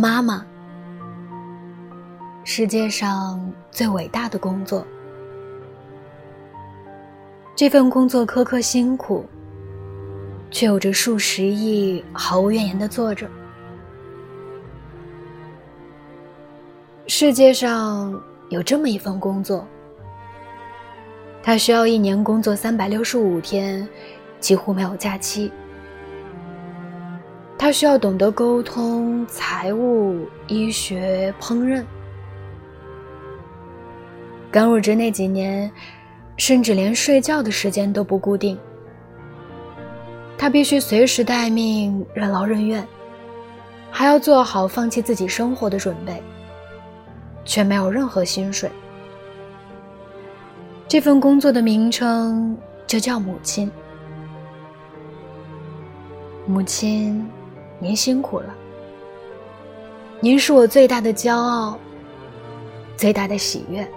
妈妈，世界上最伟大的工作。这份工作苛刻辛苦，却有着数十亿毫无怨言的做着。世界上有这么一份工作，它需要一年工作三百六十五天，几乎没有假期。他需要懂得沟通、财务、医学、烹饪。刚入职那几年，甚至连睡觉的时间都不固定。他必须随时待命、任劳任怨，还要做好放弃自己生活的准备，却没有任何薪水。这份工作的名称就叫母亲。母亲。您辛苦了，您是我最大的骄傲，最大的喜悦。